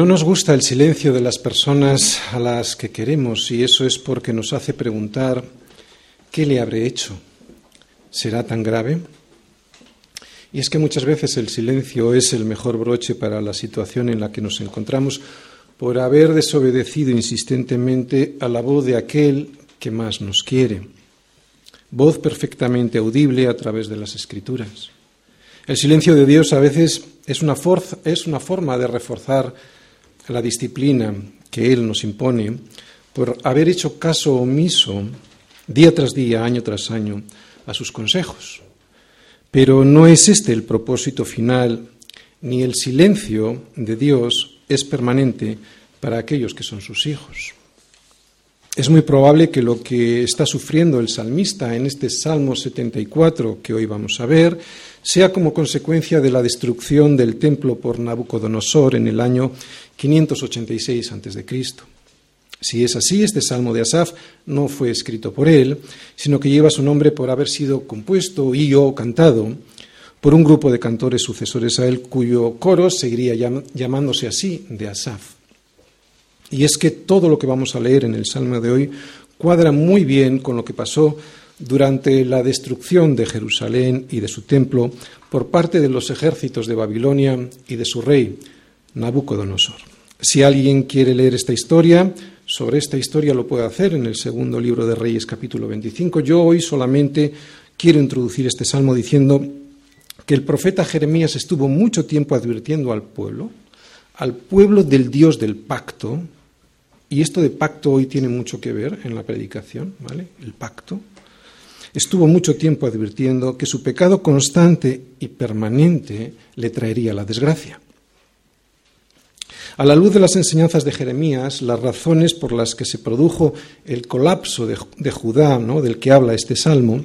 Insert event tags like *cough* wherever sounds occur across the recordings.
No nos gusta el silencio de las personas a las que queremos y eso es porque nos hace preguntar ¿qué le habré hecho? ¿Será tan grave? Y es que muchas veces el silencio es el mejor broche para la situación en la que nos encontramos por haber desobedecido insistentemente a la voz de aquel que más nos quiere, voz perfectamente audible a través de las escrituras. El silencio de Dios a veces es una, es una forma de reforzar la disciplina que Él nos impone por haber hecho caso omiso día tras día, año tras año, a sus consejos. Pero no es este el propósito final, ni el silencio de Dios es permanente para aquellos que son sus hijos. Es muy probable que lo que está sufriendo el salmista en este Salmo 74 que hoy vamos a ver sea como consecuencia de la destrucción del templo por Nabucodonosor en el año 586 a.C. Si es así, este salmo de Asaf no fue escrito por él, sino que lleva su nombre por haber sido compuesto y o cantado por un grupo de cantores sucesores a él, cuyo coro seguiría llamándose así de Asaf. Y es que todo lo que vamos a leer en el salmo de hoy cuadra muy bien con lo que pasó durante la destrucción de Jerusalén y de su templo por parte de los ejércitos de Babilonia y de su rey, Nabucodonosor. Si alguien quiere leer esta historia, sobre esta historia lo puede hacer en el segundo libro de Reyes capítulo 25. Yo hoy solamente quiero introducir este salmo diciendo que el profeta Jeremías estuvo mucho tiempo advirtiendo al pueblo, al pueblo del Dios del pacto, y esto de pacto hoy tiene mucho que ver en la predicación, ¿vale? El pacto estuvo mucho tiempo advirtiendo que su pecado constante y permanente le traería la desgracia. A la luz de las enseñanzas de Jeremías, las razones por las que se produjo el colapso de, Judá, ¿no? del que habla este salmo,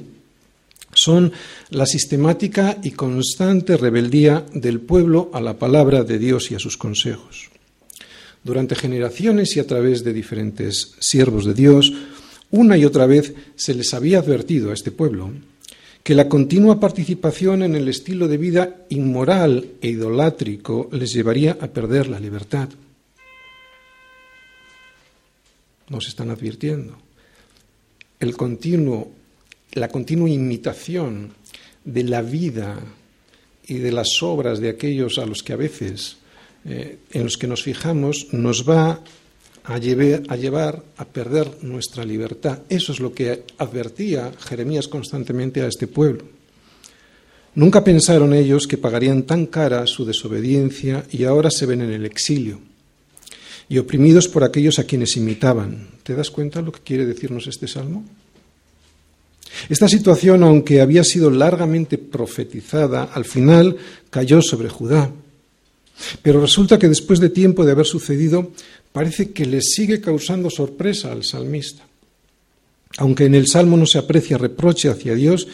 son la sistemática y constante rebeldía del pueblo a la palabra de Dios y a sus consejos. Durante generaciones y a través de diferentes siervos de Dios, una y otra vez se les había advertido a este pueblo que la continua participación en el estilo de vida inmoral e idolátrico les llevaría a perder la libertad. Nos están advirtiendo. El continuo, la continua imitación de la vida y de las obras de aquellos a los que a veces eh, en los que nos fijamos nos va a llevar, a perder nuestra libertad. Eso es lo que advertía Jeremías constantemente a este pueblo. Nunca pensaron ellos que pagarían tan cara su desobediencia y ahora se ven en el exilio y oprimidos por aquellos a quienes imitaban. ¿Te das cuenta lo que quiere decirnos este salmo? Esta situación, aunque había sido largamente profetizada, al final cayó sobre Judá. Pero resulta que después de tiempo de haber sucedido, parece que le sigue causando sorpresa al salmista. Aunque en el Salmo no se aprecia reproche hacia Dios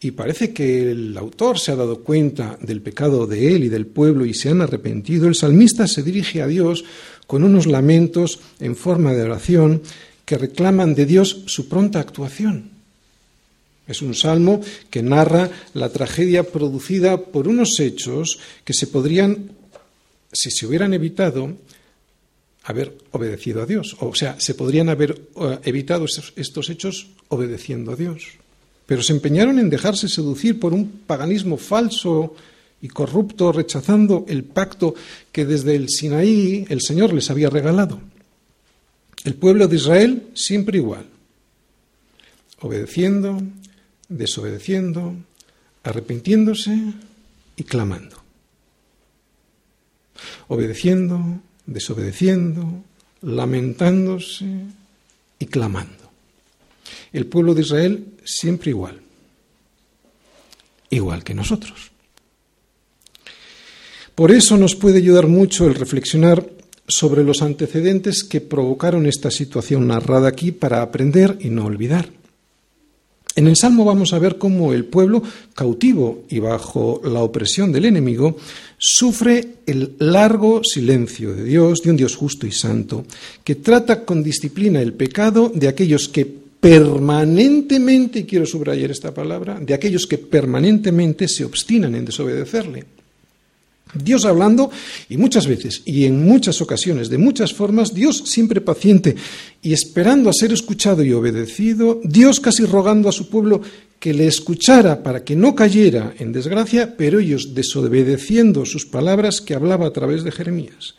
y parece que el autor se ha dado cuenta del pecado de él y del pueblo y se han arrepentido, el salmista se dirige a Dios con unos lamentos en forma de oración que reclaman de Dios su pronta actuación. Es un salmo que narra la tragedia producida por unos hechos que se podrían, si se hubieran evitado, haber obedecido a Dios. O sea, se podrían haber eh, evitado estos, hechos obedeciendo a Dios. Pero se empeñaron en dejarse seducir por un paganismo falso y corrupto, rechazando el pacto que desde el Sinaí el Señor les había regalado. El pueblo de Israel siempre igual, obedeciendo, desobedeciendo, arrepintiéndose y clamando. Obedeciendo, desobedeciendo, lamentándose y clamando. El pueblo de Israel siempre igual, igual que nosotros. Por eso nos puede ayudar mucho el reflexionar sobre los antecedentes que provocaron esta situación narrada aquí para aprender y no olvidar. En el Salmo vamos a ver cómo el pueblo, cautivo y bajo la opresión del enemigo, sufre el largo silencio de Dios, de un Dios justo y santo, que trata con disciplina el pecado de aquellos que permanentemente, y quiero subrayar esta palabra, de aquellos que permanentemente se obstinan en desobedecerle. Dios hablando y muchas veces y en muchas ocasiones, de muchas formas, Dios siempre paciente y esperando a ser escuchado y obedecido, Dios casi rogando a su pueblo que le escuchara para que no cayera en desgracia, pero ellos desobedeciendo sus palabras que hablaba a través de Jeremías.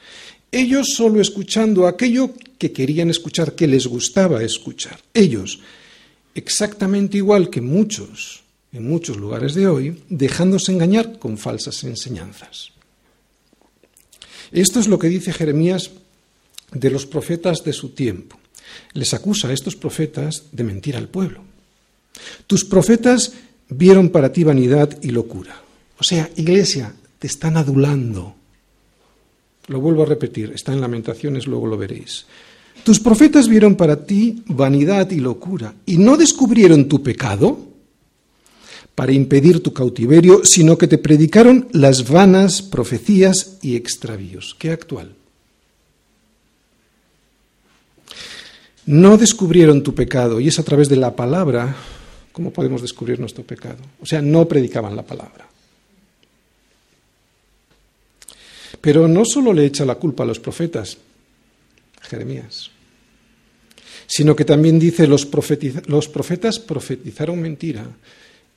Ellos solo escuchando aquello que querían escuchar, que les gustaba escuchar. Ellos, exactamente igual que muchos en muchos lugares de hoy, dejándose engañar con falsas enseñanzas. Esto es lo que dice Jeremías de los profetas de su tiempo. Les acusa a estos profetas de mentir al pueblo. Tus profetas vieron para ti vanidad y locura. O sea, iglesia, te están adulando. Lo vuelvo a repetir, está en Lamentaciones, luego lo veréis. Tus profetas vieron para ti vanidad y locura y no descubrieron tu pecado para impedir tu cautiverio, sino que te predicaron las vanas profecías y extravíos. Qué actual. No descubrieron tu pecado y es a través de la palabra como podemos descubrir nuestro pecado. O sea, no predicaban la palabra. Pero no solo le echa la culpa a los profetas, Jeremías, sino que también dice los, los profetas profetizaron mentira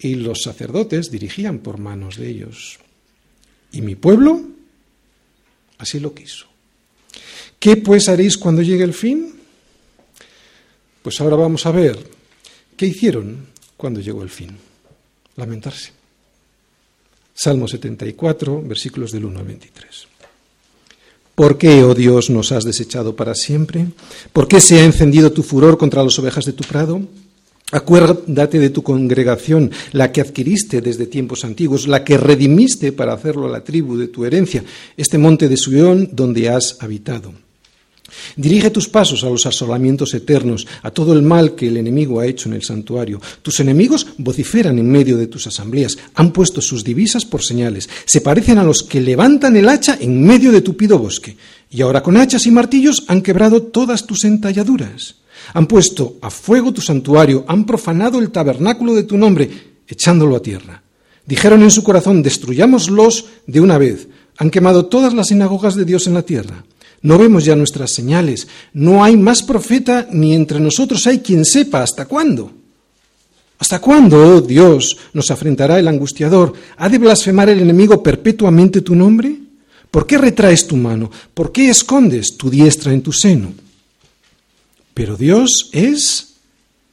y los sacerdotes dirigían por manos de ellos. Y mi pueblo así lo quiso. ¿Qué pues haréis cuando llegue el fin? Pues ahora vamos a ver qué hicieron cuando llegó el fin. Lamentarse. Salmo 74, versículos del 1 al 23. ¿Por qué, oh Dios, nos has desechado para siempre? ¿Por qué se ha encendido tu furor contra las ovejas de tu prado? Acuérdate de tu congregación, la que adquiriste desde tiempos antiguos, la que redimiste para hacerlo a la tribu de tu herencia, este monte de Suión donde has habitado. Dirige tus pasos a los asolamientos eternos, a todo el mal que el enemigo ha hecho en el santuario. Tus enemigos vociferan en medio de tus asambleas, han puesto sus divisas por señales, se parecen a los que levantan el hacha en medio de tupido bosque, y ahora con hachas y martillos han quebrado todas tus entalladuras. Han puesto a fuego tu santuario, han profanado el tabernáculo de tu nombre, echándolo a tierra. Dijeron en su corazón, destruyámoslos de una vez. Han quemado todas las sinagogas de Dios en la tierra. No vemos ya nuestras señales. No hay más profeta, ni entre nosotros hay quien sepa hasta cuándo. ¿Hasta cuándo, oh Dios, nos afrentará el angustiador? ¿Ha de blasfemar el enemigo perpetuamente tu nombre? ¿Por qué retraes tu mano? ¿Por qué escondes tu diestra en tu seno? Pero Dios es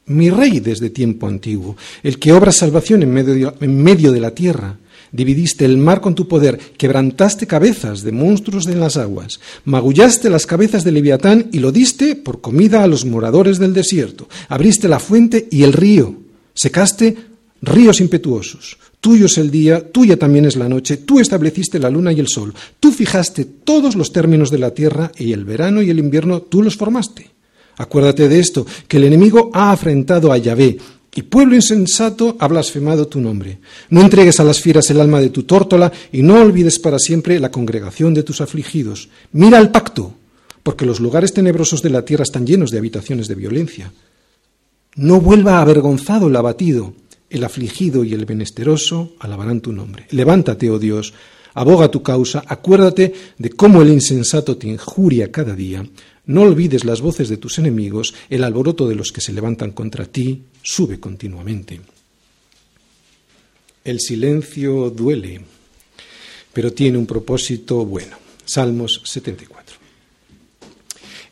mi rey desde tiempo antiguo, el que obra salvación en medio, de, en medio de la tierra. Dividiste el mar con tu poder, quebrantaste cabezas de monstruos en las aguas, magullaste las cabezas de Leviatán y lo diste por comida a los moradores del desierto. Abriste la fuente y el río, secaste ríos impetuosos. Tuyo es el día, tuya también es la noche, tú estableciste la luna y el sol, tú fijaste todos los términos de la tierra y el verano y el invierno tú los formaste. Acuérdate de esto, que el enemigo ha afrentado a Yahvé, y pueblo insensato ha blasfemado tu nombre. No entregues a las fieras el alma de tu tórtola, y no olvides para siempre la congregación de tus afligidos. Mira al pacto, porque los lugares tenebrosos de la tierra están llenos de habitaciones de violencia. No vuelva avergonzado el abatido, el afligido y el menesteroso alabarán tu nombre. Levántate, oh Dios, aboga tu causa, acuérdate de cómo el insensato te injuria cada día no olvides las voces de tus enemigos, el alboroto de los que se levantan contra ti sube continuamente. El silencio duele, pero tiene un propósito bueno. Salmos 74.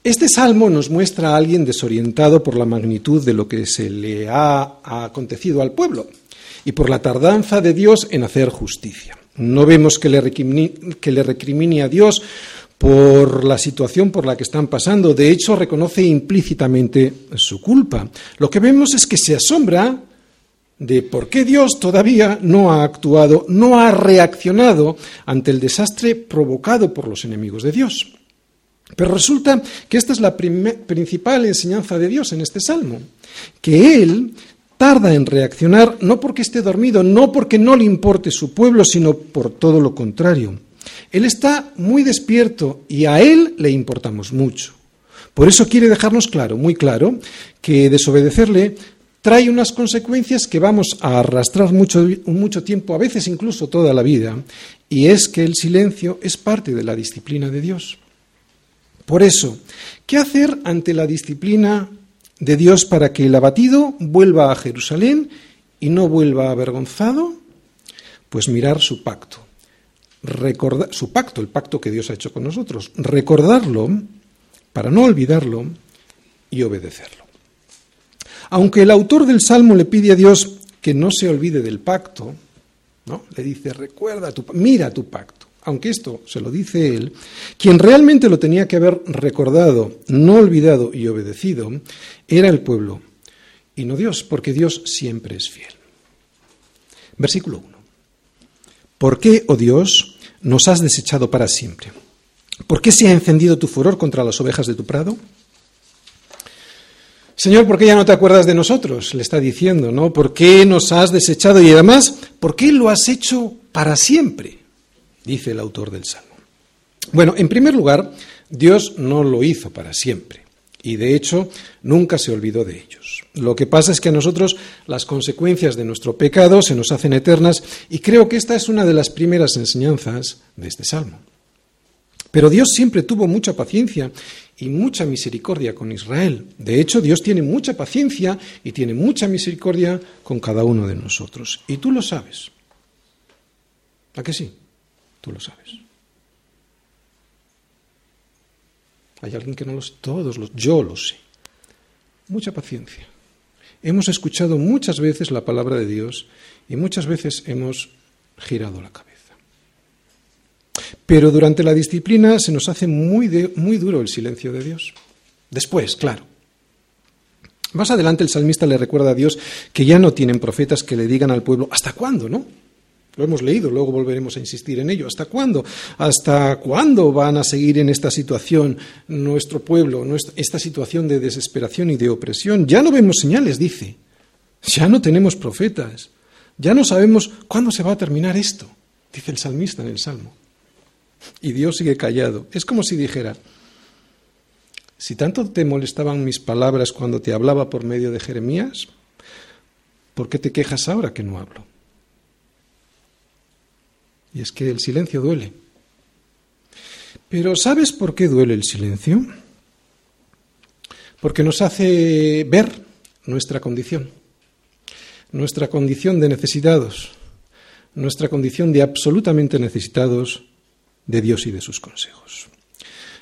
Este salmo nos muestra a alguien desorientado por la magnitud de lo que se le ha acontecido al pueblo y por la tardanza de Dios en hacer justicia. No vemos que le, recrimine, a Dios por la situación por la que están pasando. De hecho, reconoce implícitamente su culpa. Lo que vemos es que se asombra de por qué Dios todavía no ha actuado, no ha reaccionado ante el desastre provocado por los enemigos de Dios. Pero resulta que esta es la principal enseñanza de Dios en este salmo, que Él tarda en reaccionar no porque esté dormido, no porque no le importe su pueblo, sino por todo lo contrario. Él está muy despierto y a Él le importamos mucho. Por eso quiere dejarnos claro, muy claro, que desobedecerle trae unas consecuencias que vamos a arrastrar mucho, mucho tiempo, a veces incluso toda la vida, y es que el silencio es parte de la disciplina de Dios. Por eso, ¿qué hacer ante la disciplina de Dios para que el abatido vuelva a Jerusalén y no vuelva avergonzado? Pues mirar su pacto. Recordar, su pacto, el pacto que Dios ha hecho con nosotros. Recordarlo para no olvidarlo y obedecerlo. Aunque el autor del Salmo le pide a Dios que no se olvide del pacto, ¿no? le dice, recuerda tu, mira tu pacto. Aunque esto se lo dice él, quien realmente lo tenía que haber recordado, no olvidado y obedecido, era el pueblo, y no Dios, porque Dios siempre es fiel. Versículo 1. ¿Por qué, oh Dios, nos has desechado para siempre? ¿Por qué se ha encendido tu furor contra las ovejas de tu prado? Señor, ¿por qué ya no te acuerdas de nosotros? Le está diciendo, ¿no? ¿Por qué nos has desechado? Y además, ¿por qué lo has hecho para siempre? Dice el autor del Salmo. Bueno, en primer lugar, Dios no lo hizo para siempre. Y de hecho, nunca se olvidó de ellos. Lo que pasa es que a nosotros las consecuencias de nuestro pecado se nos hacen eternas y creo que esta es una de las primeras enseñanzas de este Salmo. Pero Dios siempre tuvo mucha paciencia y mucha misericordia con Israel. De hecho, Dios tiene mucha paciencia y tiene mucha misericordia con cada uno de nosotros. Y tú lo sabes. ¿A qué sí? Tú lo sabes. Hay alguien que no lo sé. Todos los. Yo lo sé. Mucha paciencia. Hemos escuchado muchas veces la palabra de Dios y muchas veces hemos girado la cabeza. Pero durante la disciplina se nos hace muy, muy duro el silencio de Dios. Después, claro. Más adelante el salmista le recuerda a Dios que ya no tienen profetas que le digan al pueblo, ¿hasta cuándo? ¿No? Lo hemos leído, luego volveremos a insistir en ello. ¿Hasta cuándo? ¿Hasta cuándo van a seguir en esta situación nuestro pueblo, esta situación de desesperación y de opresión? Ya no vemos señales, dice. Ya no tenemos profetas. Ya no sabemos cuándo se va a terminar esto, dice el salmista en el Salmo. Y Dios sigue callado. Es como si dijera, si tanto te molestaban mis palabras cuando te hablaba por medio de Jeremías, ¿por qué te quejas ahora que no hablo? Y es que el silencio duele. Pero ¿sabes por qué duele el silencio? Porque nos hace ver nuestra condición, nuestra condición de necesitados, nuestra condición de absolutamente necesitados de Dios y de sus consejos.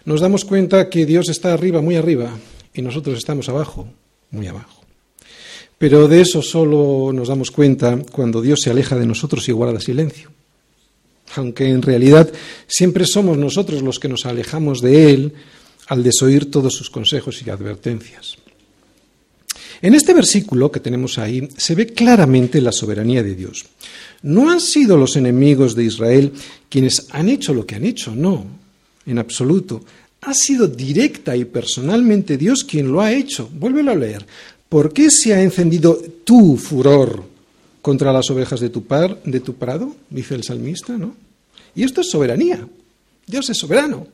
Nos damos cuenta que Dios está arriba, muy arriba, y nosotros estamos abajo, muy abajo. Pero de eso solo nos damos cuenta cuando Dios se aleja de nosotros y guarda silencio. Aunque en realidad siempre somos nosotros los que nos alejamos de Él al desoír todos sus consejos y advertencias. En este versículo que tenemos ahí se ve claramente la soberanía de Dios. No han sido los enemigos de Israel quienes han hecho lo que han hecho, no, en absoluto. Ha sido directa y personalmente Dios quien lo ha hecho. Vuélvelo a leer. ¿Por qué se ha encendido tu furor contra las ovejas de tu, par, de tu prado? Dice el salmista, ¿no? Y esto es soberanía. Dios es soberano.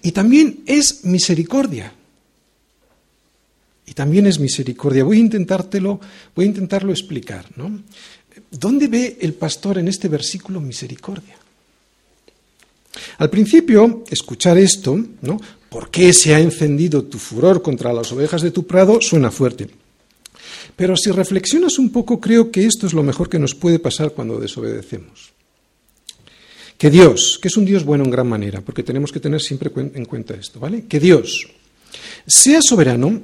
Y también es misericordia. Y también es misericordia. Voy a intentártelo, voy a intentarlo explicar, ¿no? ¿Dónde ve el pastor en este versículo misericordia? Al principio, escuchar esto, ¿no? ¿Por qué se ha encendido tu furor contra las ovejas de tu prado? suena fuerte. Pero si reflexionas un poco, creo que esto es lo mejor que nos puede pasar cuando desobedecemos. Que Dios, que es un Dios bueno en gran manera, porque tenemos que tener siempre en cuenta esto, ¿vale? Que Dios sea soberano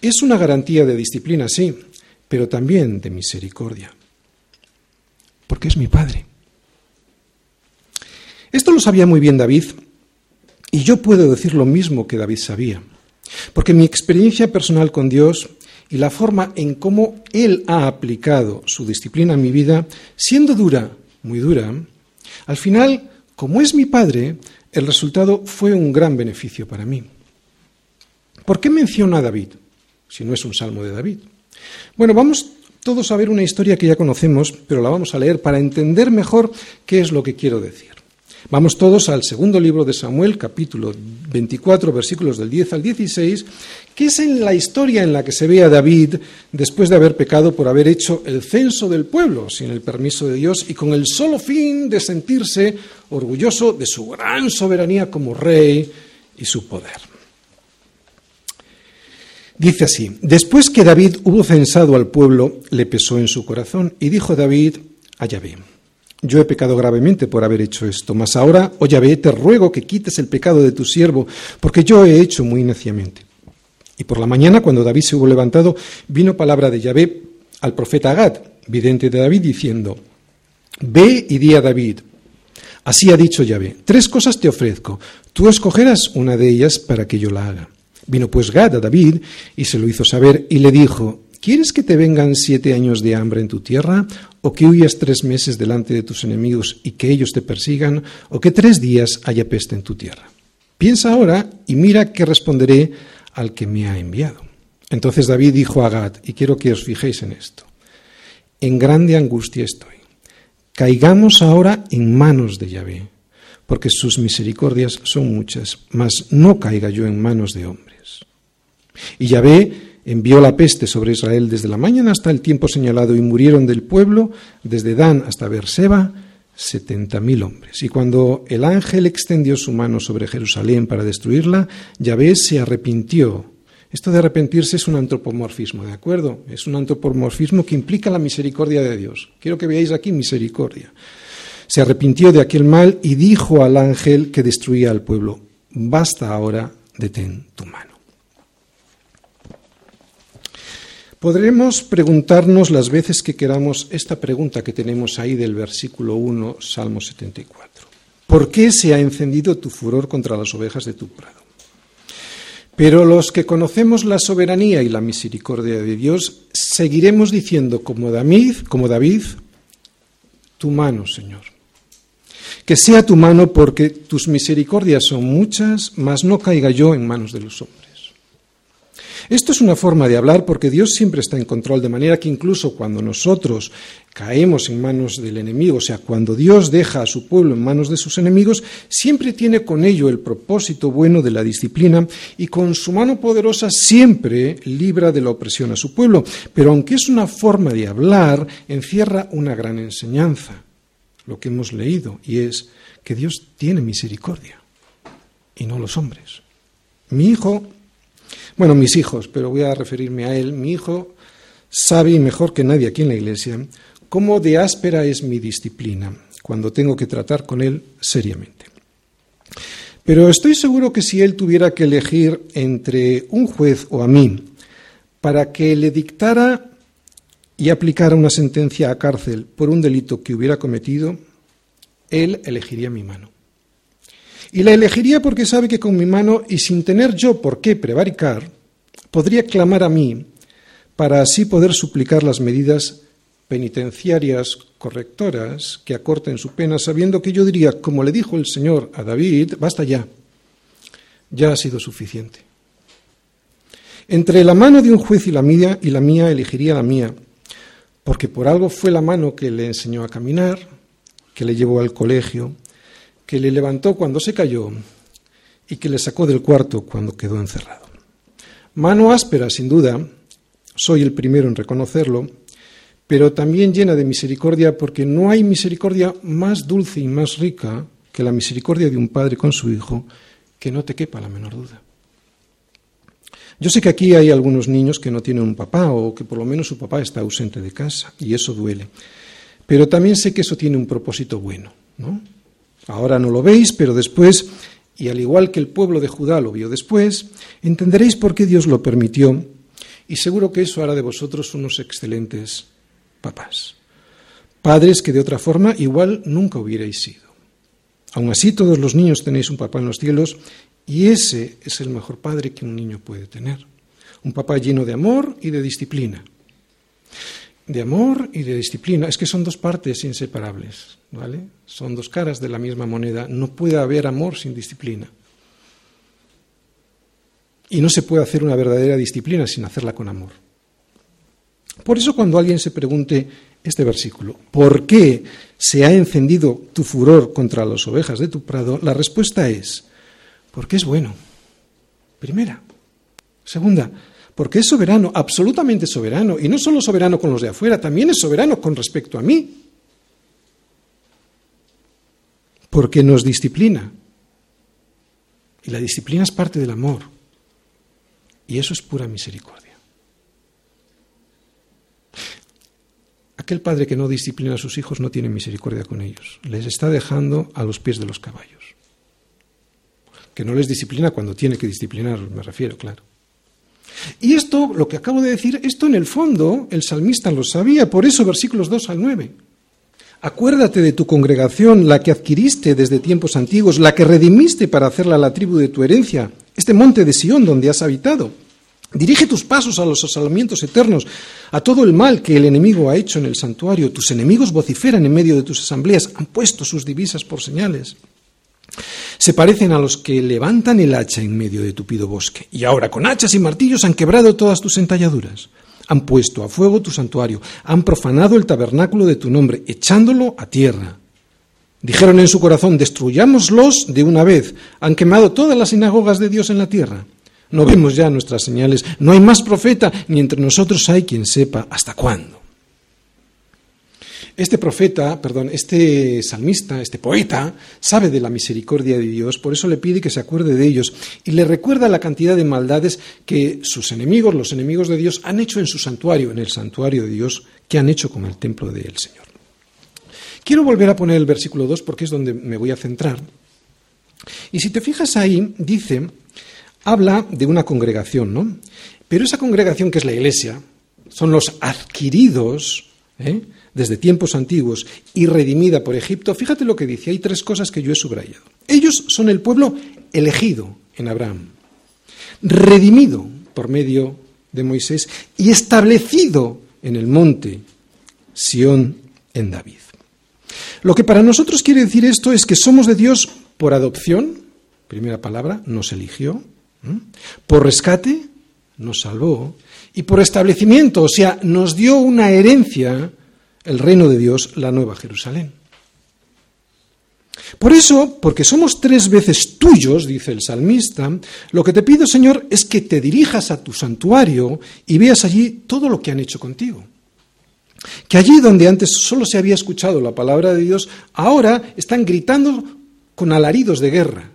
es una garantía de disciplina, sí, pero también de misericordia porque es mi Padre. Esto lo sabía muy bien David, y yo puedo decir lo mismo que David sabía, porque mi experiencia personal con Dios y la forma en cómo Él ha aplicado su disciplina a mi vida, siendo dura, muy dura, al final, como es mi Padre, el resultado fue un gran beneficio para mí. ¿Por qué menciona a David, si no es un salmo de David? Bueno, vamos todos a ver una historia que ya conocemos, pero la vamos a leer para entender mejor qué es lo que quiero decir. Vamos todos al segundo libro de Samuel, capítulo 24, versículos del 10 al 16, que es en la historia en la que se ve a David después de haber pecado por haber hecho el censo del pueblo sin el permiso de Dios y con el solo fin de sentirse orgulloso de su gran soberanía como rey y su poder. Dice así, después que David hubo censado al pueblo, le pesó en su corazón y dijo David a Yahvé, yo he pecado gravemente por haber hecho esto, mas ahora, oh Yahvé, te ruego que quites el pecado de tu siervo, porque yo he hecho muy neciamente. Y por la mañana, cuando David se hubo levantado, vino palabra de Yahvé al profeta Agad, vidente de David, diciendo, Ve y di a David, así ha dicho Yahvé, tres cosas te ofrezco, tú escogerás una de ellas para que yo la haga. Vino pues Gad a David y se lo hizo saber y le dijo, ¿quieres que te vengan siete años de hambre en tu tierra? ¿O que huyas tres meses delante de tus enemigos y que ellos te persigan? ¿O que tres días haya peste en tu tierra? Piensa ahora y mira qué responderé al que me ha enviado. Entonces David dijo a Gad, y quiero que os fijéis en esto, en grande angustia estoy. Caigamos ahora en manos de Yahvé, porque sus misericordias son muchas, mas no caiga yo en manos de hombres. Y Yahvé envió la peste sobre Israel desde la mañana hasta el tiempo señalado, y murieron del pueblo, desde Dan hasta Beerseba, setenta mil hombres. Y cuando el ángel extendió su mano sobre Jerusalén para destruirla, Yahvé se arrepintió. Esto de arrepentirse es un antropomorfismo, ¿de acuerdo? Es un antropomorfismo que implica la misericordia de Dios. Quiero que veáis aquí misericordia. Se arrepintió de aquel mal y dijo al ángel que destruía al pueblo, basta ahora, detén tu mano. Podremos preguntarnos las veces que queramos esta pregunta que tenemos ahí del versículo 1, Salmo 74. ¿Por qué se ha encendido tu furor contra las ovejas de tu prado? Pero los que conocemos la soberanía y la misericordia de Dios, seguiremos diciendo como David, como David, tu mano, Señor. Que sea tu mano porque tus misericordias son muchas, mas no caiga yo en manos de los hombres. Esto es una forma de hablar porque Dios siempre está en control, de manera que incluso cuando nosotros caemos en manos del enemigo, o sea, cuando Dios deja a su pueblo en manos de sus enemigos, siempre tiene con ello el propósito bueno de la disciplina y con su mano poderosa siempre libra de la opresión a su pueblo. Pero aunque es una forma de hablar, encierra una gran enseñanza, lo que hemos leído, y es que Dios tiene misericordia y no los hombres. Mi hijo bueno, mis hijos, pero voy a referirme a él. Mi hijo sabe, mejor que nadie aquí en la iglesia, cómo de áspera es mi disciplina cuando tengo que tratar con él seriamente. Pero estoy seguro que si él tuviera que elegir entre un juez o a mí para que le dictara y aplicara una sentencia a cárcel por un delito que hubiera cometido, él elegiría mi mano. Y la elegiría porque sabe que con mi mano, y sin tener yo por qué prevaricar, podría clamar a mí para así poder suplicar las medidas penitenciarias correctoras que acorten su pena, sabiendo que yo diría, como le dijo el Señor a David, basta ya, ya ha sido suficiente. Entre la mano de un juez y la mía, y la mía elegiría la mía, porque por algo fue la mano que le enseñó a caminar, que le llevó al colegio, que le levantó cuando se cayó y que le sacó del cuarto cuando quedó encerrado. Mano áspera, sin duda, soy el primero en reconocerlo, pero también llena de misericordia porque no hay misericordia más dulce y más rica que la misericordia de un padre con su hijo, que no te quepa la menor duda. Yo sé que aquí hay algunos niños que no tienen un papá o que por lo menos su papá está ausente de casa y eso duele. Pero también sé que eso tiene un propósito bueno, ¿no? Ahora no lo veis, pero después, y al igual que el pueblo de Judá lo vio después, entenderéis por qué Dios lo permitió y seguro que eso hará de vosotros unos excelentes papás. Padres que de otra forma igual nunca hubierais sido. Aún así, todos los niños tenéis un papá en los cielos y ese es el mejor padre que un niño puede tener. Un papá lleno de amor y de disciplina de amor y de disciplina. Es que son dos partes inseparables, ¿vale? Son dos caras de la misma moneda. No puede haber amor sin disciplina. Y no se puede hacer una verdadera disciplina sin hacerla con amor. Por eso cuando alguien se pregunte este versículo, ¿por qué se ha encendido tu furor contra las ovejas de tu prado? La respuesta es, porque es bueno. Primera, Segunda, porque es soberano, absolutamente soberano, y no solo soberano con los de afuera, también es soberano con respecto a mí. Porque nos disciplina. Y la disciplina es parte del amor. Y eso es pura misericordia. Aquel padre que no disciplina a sus hijos no tiene misericordia con ellos. Les está dejando a los pies de los caballos. Que no les disciplina cuando tiene que disciplinarlos, me refiero, claro. Y esto, lo que acabo de decir, esto en el fondo el salmista lo sabía, por eso versículos 2 al 9. Acuérdate de tu congregación, la que adquiriste desde tiempos antiguos, la que redimiste para hacerla la tribu de tu herencia, este monte de Sión donde has habitado. Dirige tus pasos a los asalamientos eternos, a todo el mal que el enemigo ha hecho en el santuario. Tus enemigos vociferan en medio de tus asambleas, han puesto sus divisas por señales. Se parecen a los que levantan el hacha en medio de tupido bosque, y ahora con hachas y martillos han quebrado todas tus entalladuras. Han puesto a fuego tu santuario, han profanado el tabernáculo de tu nombre, echándolo a tierra. Dijeron en su corazón, destruyámoslos de una vez. Han quemado todas las sinagogas de Dios en la tierra. No vemos ya nuestras señales, no hay más profeta, ni entre nosotros hay quien sepa hasta cuándo. Este profeta, perdón, este salmista, este poeta, sabe de la misericordia de Dios, por eso le pide que se acuerde de ellos y le recuerda la cantidad de maldades que sus enemigos, los enemigos de Dios, han hecho en su santuario, en el santuario de Dios, que han hecho con el templo del Señor. Quiero volver a poner el versículo 2 porque es donde me voy a centrar. Y si te fijas ahí, dice, habla de una congregación, ¿no? Pero esa congregación que es la iglesia, son los adquiridos ¿eh? Desde tiempos antiguos y redimida por Egipto. Fíjate lo que dice, hay tres cosas que yo he subrayado. Ellos son el pueblo elegido en Abraham, redimido por medio de Moisés y establecido en el monte Sión en David. Lo que para nosotros quiere decir esto es que somos de Dios por adopción, primera palabra, nos eligió, por rescate, nos salvó, y por establecimiento, o sea, nos dio una herencia, el reino de Dios, la nueva Jerusalén. Por eso, porque somos tres veces tuyos, dice el salmista, lo que te pido, Señor, es que te dirijas a tu santuario y veas allí todo lo que han hecho contigo. Que allí donde antes solo se había escuchado la palabra de Dios, ahora están gritando con alaridos de guerra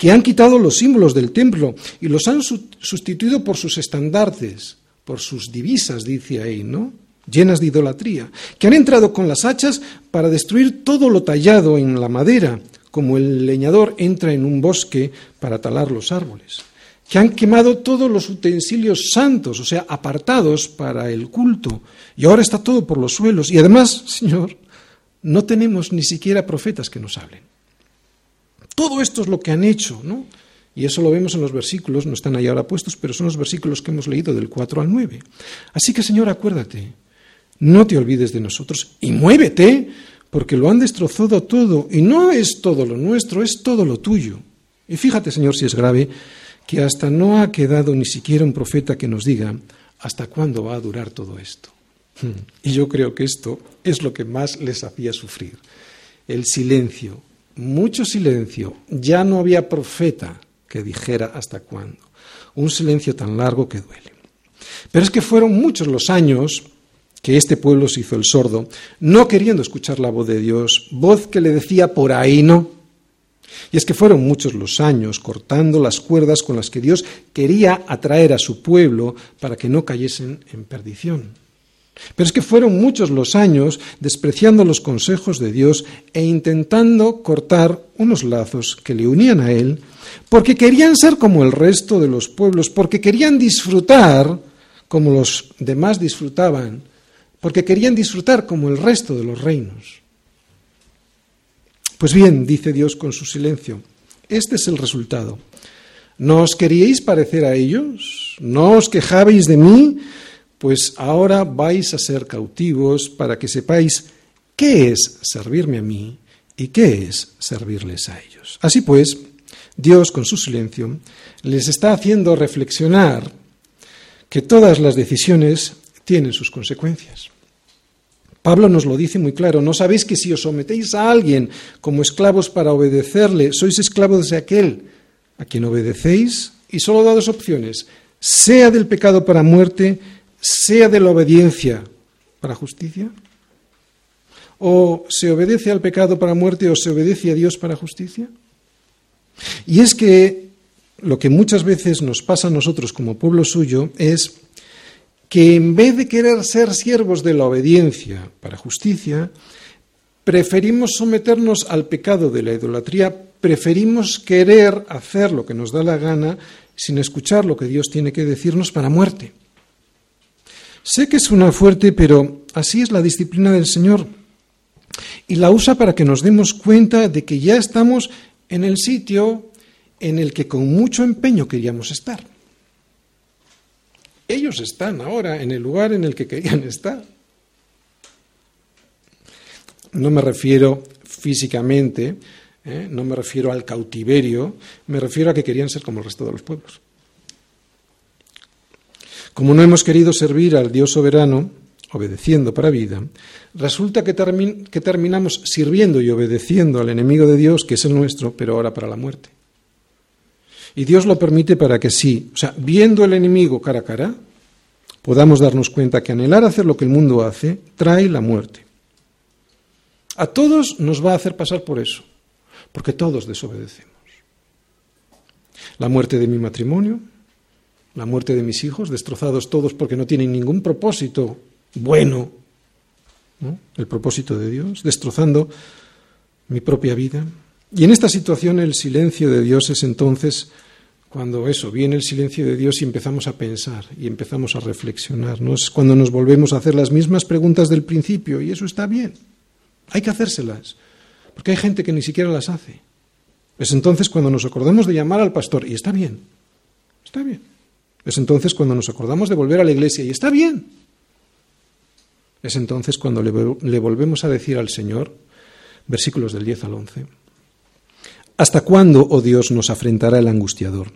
que han quitado los símbolos del templo y los han sustituido por sus estandartes, por sus divisas, dice ahí, ¿no? Llenas de idolatría, que han entrado con las hachas para destruir todo lo tallado en la madera, como el leñador entra en un bosque para talar los árboles, que han quemado todos los utensilios santos, o sea, apartados para el culto, y ahora está todo por los suelos, y además, *laughs* Señor, no tenemos ni siquiera profetas que nos hablen. Todo esto es lo que han hecho, ¿no? Y eso lo vemos en los versículos, no están ahí ahora puestos, pero son los versículos que hemos leído del 4 al 9. Así que, Señor, acuérdate, no te olvides de nosotros y muévete, porque lo han destrozado todo, y no es todo lo nuestro, es todo lo tuyo. Y fíjate, Señor, si es grave, que hasta no ha quedado ni siquiera un profeta que nos diga hasta cuándo va a durar todo esto. Y yo creo que esto es lo que más les hacía sufrir, el silencio, mucho silencio, ya no había profeta que dijera hasta cuándo. Un silencio tan largo que duele. Pero es que fueron muchos los años que este pueblo se hizo el sordo, no queriendo escuchar la voz de Dios, voz que le decía por ahí no. Y es que fueron muchos los años cortando las cuerdas con las que Dios quería atraer a su pueblo para que no cayesen en perdición. Pero es que fueron muchos los años despreciando los consejos de Dios e intentando cortar unos lazos que le unían a Él, porque querían ser como el resto de los pueblos, porque querían disfrutar como los demás disfrutaban, porque querían disfrutar como el resto de los reinos. Pues bien, dice Dios con su silencio, este es el resultado. ¿No os queríais parecer a ellos? ¿No os quejabais de mí? pues ahora vais a ser cautivos para que sepáis qué es servirme a mí y qué es servirles a ellos. Así pues, Dios con su silencio les está haciendo reflexionar que todas las decisiones tienen sus consecuencias. Pablo nos lo dice muy claro, no sabéis que si os sometéis a alguien como esclavos para obedecerle, sois esclavos de aquel a quien obedecéis Y solo da dos opciones, sea del pecado para muerte, sea de la obediencia para justicia. O se obedece al pecado para muerte o se obedece a Dios para justicia. Y es que lo que muchas veces nos pasa a nosotros como pueblo suyo es que en vez de querer ser siervos de la obediencia para justicia, preferimos someternos al pecado de la idolatría, preferimos querer hacer lo que nos da la gana sin escuchar lo que Dios tiene que decirnos para muerte. Sé que suena fuerte, pero así es la disciplina del Señor. Y la usa para que nos demos cuenta de que ya estamos en el sitio en el que con mucho empeño queríamos estar. Ellos están ahora en el lugar en el que querían estar. No me refiero físicamente, ¿eh? no me refiero al cautiverio, me refiero a que querían ser como el resto de los pueblos. Como no hemos querido servir al Dios soberano, obedeciendo para vida, resulta que, que terminamos sirviendo y obedeciendo al enemigo de Dios, que es el nuestro, pero ahora para la muerte. Y Dios lo permite para que sí, o sea, viendo el enemigo cara a cara, podamos darnos cuenta que anhelar hacer lo que el mundo hace trae la muerte. A todos nos va a hacer pasar por eso, porque todos desobedecemos. La muerte de mi matrimonio, la muerte de mis hijos, destrozados todos porque no tienen ningún propósito bueno, el propósito de Dios, destrozando mi propia vida, y en esta situación el silencio de Dios es entonces cuando eso, viene el silencio de Dios y empezamos a pensar y empezamos a reflexionar. ¿no? Es cuando nos volvemos a hacer las mismas preguntas del principio y eso está bien. Hay que hacérselas, porque hay gente que ni siquiera las hace. Es entonces cuando nos acordamos de llamar al pastor y está bien, está bien. Es entonces cuando nos acordamos de volver a la iglesia y está bien. Es entonces cuando le, le volvemos a decir al Señor, versículos del 10 al 11, ¿Hasta cuándo, oh Dios, nos afrentará el angustiador?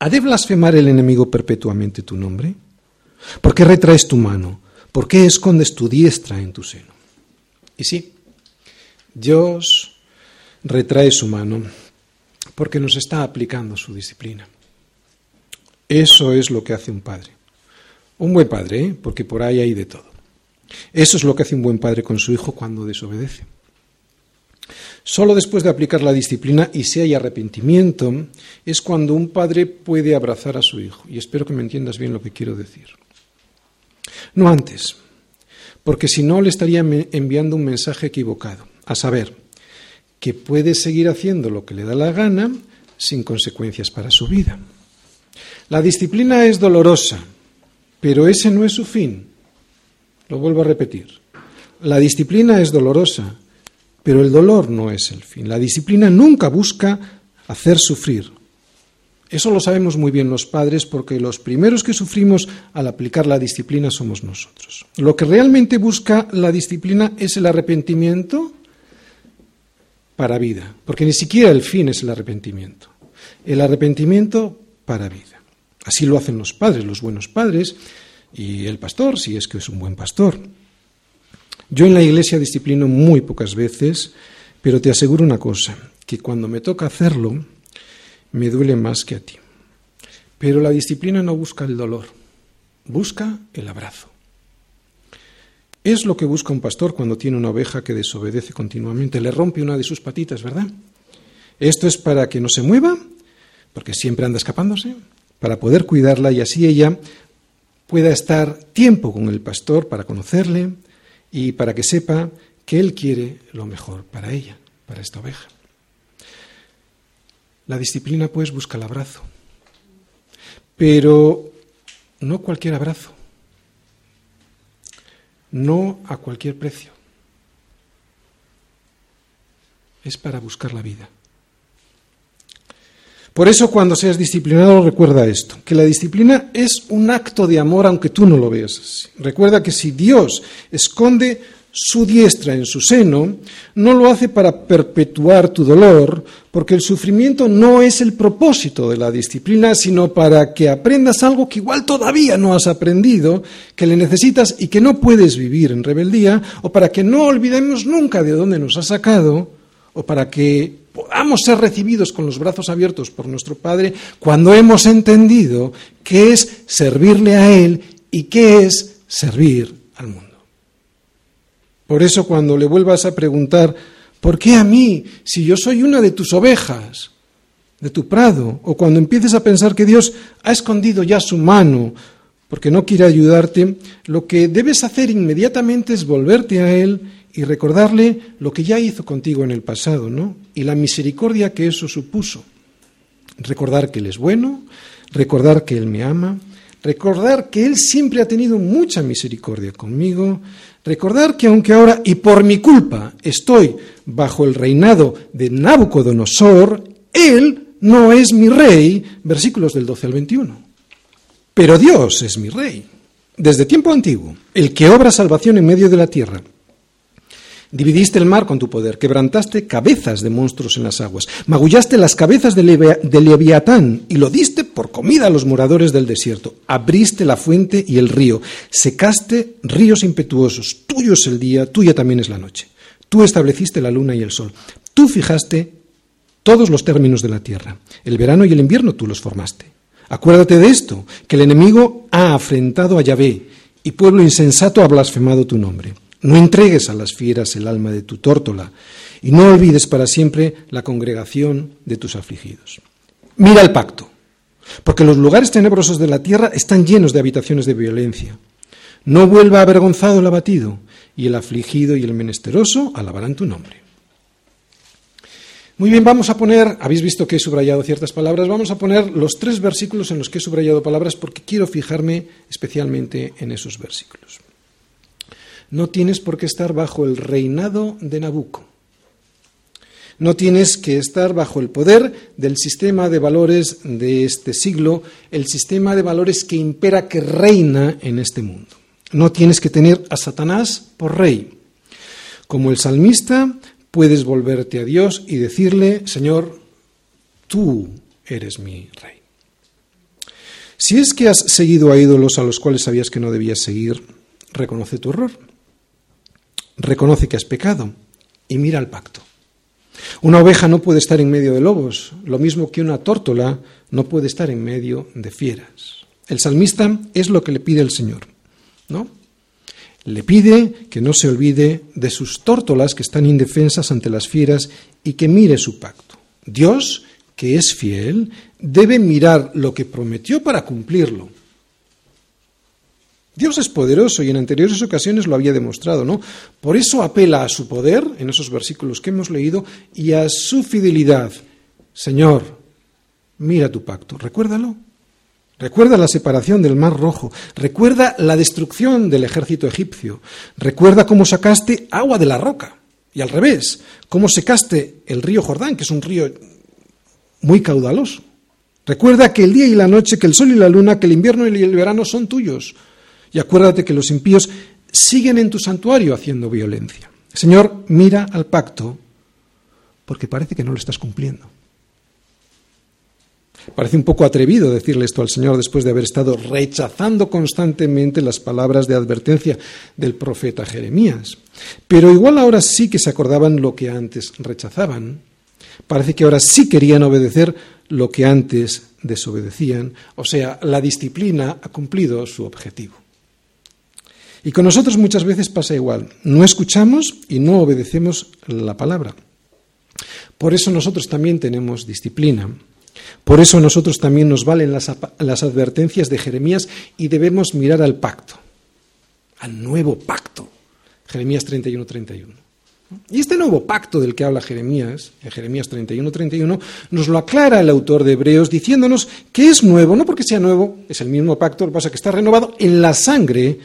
¿Ha de blasfemar el enemigo perpetuamente tu nombre? ¿Por qué retraes tu mano? ¿Por qué escondes tu diestra en tu seno? Y sí, Dios retrae su mano porque nos está aplicando su disciplina. Eso es lo que hace un padre. Un buen padre, ¿eh? porque por ahí hay de todo. Eso es lo que hace un buen padre con su hijo cuando desobedece. Solo después de aplicar la disciplina y si hay arrepentimiento es cuando un padre puede abrazar a su hijo. Y espero que me entiendas bien lo que quiero decir. No antes, porque si no le estaría enviando un mensaje equivocado, a saber, que puede seguir haciendo lo que le da la gana sin consecuencias para su vida. La disciplina es dolorosa, pero ese no es su fin. Lo vuelvo a repetir. La disciplina es dolorosa, pero el dolor no es el fin. La disciplina nunca busca hacer sufrir. Eso lo sabemos muy bien los padres porque los primeros que sufrimos al aplicar la disciplina somos nosotros. Lo que realmente busca la disciplina es el arrepentimiento para vida, porque ni siquiera el fin es el arrepentimiento. El arrepentimiento para vida. Así lo hacen los padres, los buenos padres, y el pastor, si es que es un buen pastor. Yo en la iglesia disciplino muy pocas veces, pero te aseguro una cosa, que cuando me toca hacerlo, me duele más que a ti. Pero la disciplina no busca el dolor, busca el abrazo. Es lo que busca un pastor cuando tiene una oveja que desobedece continuamente, le rompe una de sus patitas, ¿verdad? Esto es para que no se mueva, porque siempre anda escapándose, para poder cuidarla y así ella pueda estar tiempo con el pastor para conocerle, y para que sepa que Él quiere lo mejor para ella, para esta oveja. La disciplina, pues, busca el abrazo, pero no cualquier abrazo, no a cualquier precio. Es para buscar la vida. Por eso cuando seas disciplinado recuerda esto, que la disciplina es un acto de amor aunque tú no lo veas Recuerda que si Dios esconde su diestra en su seno, no lo hace para perpetuar tu dolor, porque el sufrimiento no es el propósito de la disciplina, sino para que aprendas algo que igual todavía no has aprendido, que le necesitas y que no puedes vivir en rebeldía, o para que no olvidemos nunca de dónde nos ha sacado, o para que podamos ser recibidos con los brazos abiertos por nuestro Padre cuando hemos entendido qué es servirle a Él y qué es servir al mundo. Por eso cuando le vuelvas a preguntar, ¿por qué a mí si yo soy una de tus ovejas, de tu prado? O cuando empieces a pensar que Dios ha escondido ya su mano porque no quiere ayudarte, lo que debes hacer inmediatamente es volverte a Él y recordarle lo que ya hizo contigo en el pasado, ¿no? Y la misericordia que eso supuso. Recordar que Él es bueno, recordar que Él me ama, recordar que Él siempre ha tenido mucha misericordia conmigo, recordar que aunque ahora y por mi culpa estoy bajo el reinado de Nabucodonosor, Él no es mi rey, versículos del 12 al 21. Pero Dios es mi rey, desde tiempo antiguo, el que obra salvación en medio de la tierra Dividiste el mar con tu poder, quebrantaste cabezas de monstruos en las aguas, magullaste las cabezas de, Leviatán y lo diste por comida a los moradores del desierto. Abriste la fuente y el río, secaste ríos impetuosos. Tuyo es el día, tuya también es la noche. Tú estableciste la luna y el sol. Tú fijaste todos los términos de la tierra. El verano y el invierno tú los formaste. Acuérdate de esto, que el enemigo ha afrentado a Yahvé y pueblo insensato ha blasfemado tu nombre. No entregues a las fieras el alma de tu tórtola y no olvides para siempre la congregación de tus afligidos. Mira el pacto, porque los lugares tenebrosos de la tierra están llenos de habitaciones de violencia. No vuelva avergonzado el abatido, y el afligido y el menesteroso alabarán tu nombre. Muy bien, vamos a poner, habéis visto que he subrayado ciertas palabras, vamos a poner los tres versículos en los que he subrayado palabras porque quiero fijarme especialmente en esos versículos. No tienes por qué estar bajo el reinado de Nabucco. No tienes que estar bajo el poder del sistema de valores de este siglo, el sistema de valores que impera, que reina en este mundo. No tienes que tener a Satanás por rey. Como el salmista, puedes volverte a Dios y decirle, Señor, tú eres mi rey. Si es que has seguido a ídolos a los cuales sabías que no debías seguir, reconoce tu error reconoce que has pecado y mira al pacto. Una oveja no puede estar en medio de lobos, lo mismo que una tórtola no puede estar en medio de fieras. El salmista es lo que le pide el Señor, ¿no? Le pide que no se olvide de sus tórtolas que están indefensas ante las fieras y que mire su pacto. Dios, que es fiel, debe mirar lo que prometió para cumplirlo. Dios es poderoso y en anteriores ocasiones lo había demostrado, ¿no? Por eso apela a su poder en esos versículos que hemos leído y a su fidelidad. Señor, mira tu pacto, recuérdalo. Recuerda la separación del Mar Rojo, recuerda la destrucción del ejército egipcio, recuerda cómo sacaste agua de la roca y al revés, cómo secaste el río Jordán, que es un río muy caudaloso. Recuerda que el día y la noche, que el sol y la luna, que el invierno y el verano son tuyos. Y acuérdate que los impíos siguen en tu santuario haciendo violencia. Señor, mira al pacto porque parece que no lo estás cumpliendo. Parece un poco atrevido decirle esto al Señor después de haber estado rechazando constantemente las palabras de advertencia del profeta Jeremías. Pero igual ahora sí que se acordaban lo que antes rechazaban. Parece que ahora sí querían obedecer lo que antes desobedecían. O sea, la disciplina ha cumplido su objetivo. Y con nosotros muchas veces pasa igual. No escuchamos y no obedecemos la palabra. Por eso nosotros también tenemos disciplina. Por eso nosotros también nos valen las, advertencias de Jeremías y debemos mirar al pacto, al nuevo pacto. Jeremías 31-31. Y este nuevo pacto del que habla Jeremías, en Jeremías 31-31, nos lo aclara el autor de Hebreos diciéndonos que es nuevo, no porque sea nuevo, es el mismo pacto, lo que pasa es que está renovado en la sangre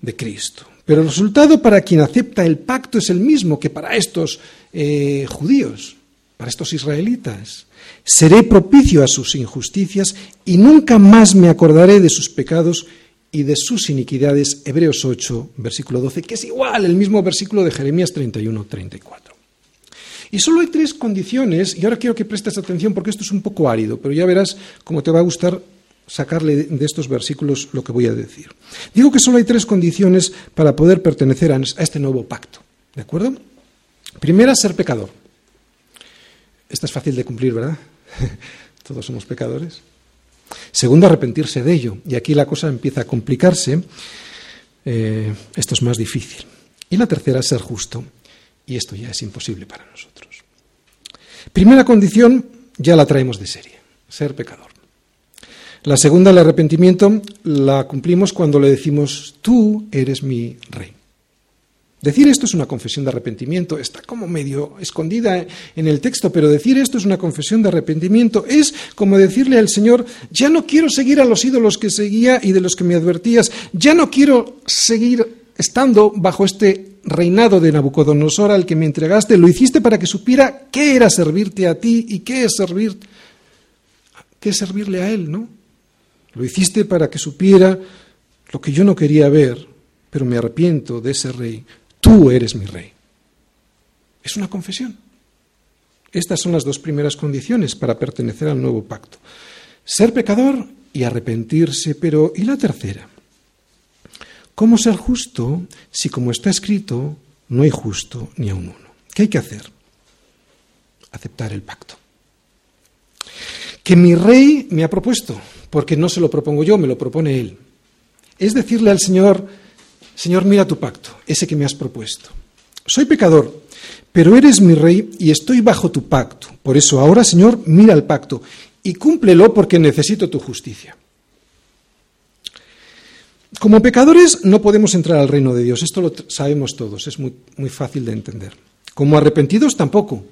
de Cristo. Pero el resultado para quien acepta el pacto es el mismo que para estos eh, judíos, para estos israelitas. Seré propicio a sus injusticias y nunca más me acordaré de sus pecados y de sus iniquidades. Hebreos 8, versículo 12, que es igual el mismo versículo de Jeremías 31, 34. Y solo hay tres condiciones, y ahora quiero que prestes atención porque esto es un poco árido, pero ya verás cómo te va a gustar sacarle de estos versículos lo que voy a decir. Digo que solo hay tres condiciones para poder pertenecer a este nuevo pacto. ¿De acuerdo? Primera, ser pecador. Esta es fácil de cumplir, ¿verdad? *laughs* Todos somos pecadores. Segundo, arrepentirse de ello. Y aquí la cosa empieza a complicarse. Eh, esto es más difícil. Y la tercera, ser justo. Y esto ya es imposible para nosotros. Primera condición, ya la traemos de serie, ser pecador. La segunda, el arrepentimiento, la cumplimos cuando le decimos, tú eres mi rey. Decir esto es una confesión de arrepentimiento, está como medio escondida en el texto, pero decir esto es una confesión de arrepentimiento es como decirle al Señor, ya no quiero seguir a los ídolos que seguía y de los que me advertías, ya no quiero seguir estando bajo este reinado de Nabucodonosor al que me entregaste, lo hiciste para que supiera qué era servirte a ti y qué es servir, qué es servirle a él, ¿no? Lo hiciste para que supiera lo que yo no quería ver, pero me arrepiento de ese rey. Tú eres mi rey. Es una confesión. Estas son las dos primeras condiciones para pertenecer al nuevo pacto. Ser pecador y arrepentirse, pero ¿y la tercera? ¿Cómo ser justo si, como está escrito, no hay justo ni a un uno? ¿Qué hay que hacer? Aceptar el pacto. Que mi rey me ha propuesto, porque no se lo propongo yo, me lo propone él. Es decirle al Señor, Señor, mira tu pacto, ese que me has propuesto. Soy pecador, pero eres mi rey y estoy bajo tu pacto. Por eso ahora, Señor, mira el pacto y cúmplelo porque necesito tu justicia. Como pecadores no podemos entrar al reino de Dios, esto lo sabemos todos, es muy, fácil de entender. Como arrepentidos tampoco.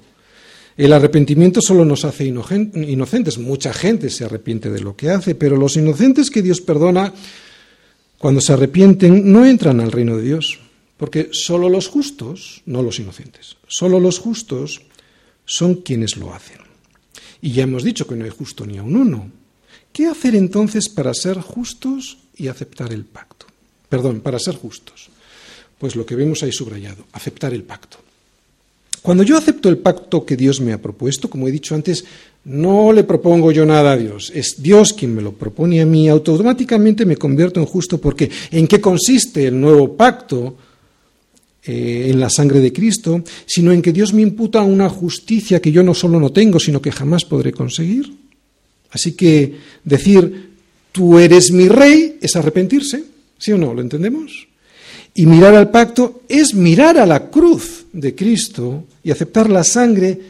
El arrepentimiento solo nos hace inocentes, mucha gente se arrepiente de lo que hace, pero los inocentes que Dios perdona cuando se arrepienten, no entran al reino de Dios, porque solo los justos, no los inocentes, solo los justos son quienes lo hacen. Y ya hemos dicho que no hay justo ni a un uno. ¿Qué hacer entonces para ser justos y aceptar el pacto? Perdón, para ser justos. Pues lo que vemos ahí subrayado, aceptar el pacto. Cuando yo acepto el pacto que Dios me ha propuesto, como he dicho antes, no le propongo yo nada a Dios, es Dios quien me lo propone a mí, automáticamente me convierto en justo porque ¿en qué consiste el nuevo pacto? Eh, en la sangre de Cristo, sino en que Dios me imputa una justicia que yo no solo no tengo, sino que jamás podré conseguir. Así que decir, tú eres mi rey, es arrepentirse, ¿sí o no? ¿Lo entendemos? Y mirar al pacto es mirar a la cruz de Cristo y aceptar la sangre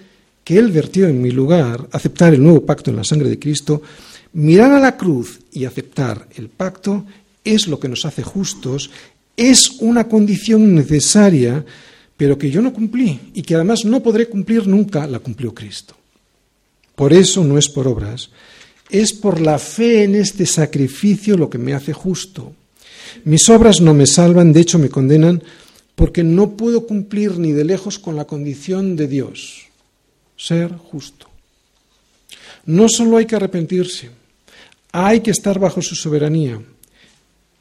que Él vertió en mi lugar, aceptar el nuevo pacto en la sangre de Cristo. Mirar a la cruz y aceptar el pacto es lo que nos hace justos, es una condición necesaria, pero que yo no cumplí y que además no podré cumplir nunca, la cumplió Cristo. Por eso no es por obras, es por la fe en este sacrificio lo que me hace justo. Mis obras no me salvan, de hecho me condenan, porque no puedo cumplir ni de lejos con la condición de Dios, ser justo. No solo hay que arrepentirse, hay que estar bajo su soberanía.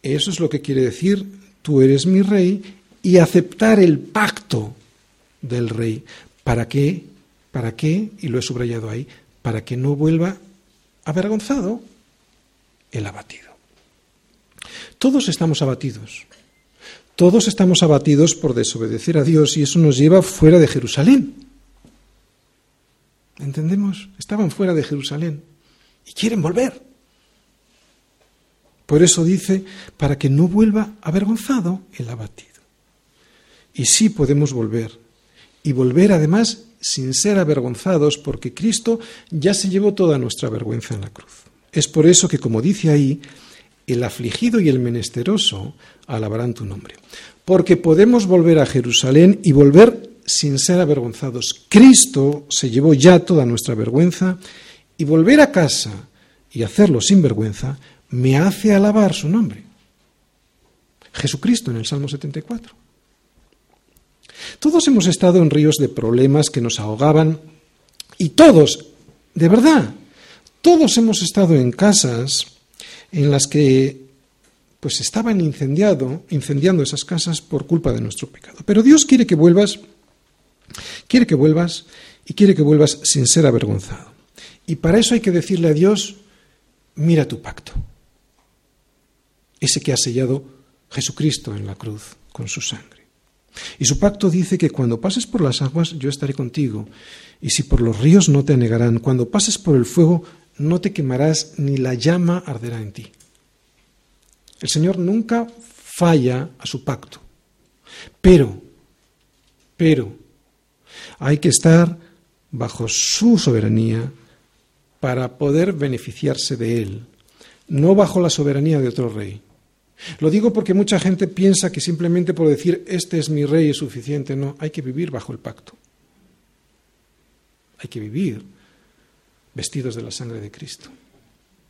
Eso es lo que quiere decir, tú eres mi rey, y aceptar el pacto del rey. ¿Para qué? ¿Para qué? Y lo he subrayado ahí, para que no vuelva avergonzado el abatido. Todos estamos abatidos. Todos estamos abatidos por desobedecer a Dios y eso nos lleva fuera de Jerusalén. ¿Entendemos? Estaban fuera de Jerusalén y quieren volver. Por eso dice, para que no vuelva avergonzado el abatido. Y sí podemos volver. Y volver además sin ser avergonzados, porque Cristo ya se llevó toda nuestra vergüenza en la cruz. Es por eso que, como dice ahí, el afligido y el menesteroso alabarán tu nombre. Porque podemos volver a Jerusalén y volver sin ser avergonzados. Cristo se llevó ya toda nuestra vergüenza y volver a casa y hacerlo sin vergüenza me hace alabar su nombre. Jesucristo en el Salmo 74. Todos hemos estado en ríos de problemas que nos ahogaban y todos, de verdad, todos hemos estado en casas en las que pues estaban incendiado, incendiando esas casas por culpa de nuestro pecado. Pero Dios quiere que vuelvas, quiere que vuelvas y quiere que vuelvas sin ser avergonzado. Y para eso hay que decirle a Dios, mira tu pacto, ese que ha sellado Jesucristo en la cruz con su sangre. Y su pacto dice que cuando pases por las aguas yo estaré contigo, y si por los ríos no te anegarán, cuando pases por el fuego no te quemarás, ni la llama arderá en ti. El Señor nunca falla a su pacto. Pero, pero, hay que estar bajo su soberanía para poder beneficiarse de él, no bajo la soberanía de otro rey. Lo digo porque mucha gente piensa que simplemente por decir este es mi rey es suficiente. No, hay que vivir bajo el pacto. Hay que vivir vestidos de la sangre de Cristo.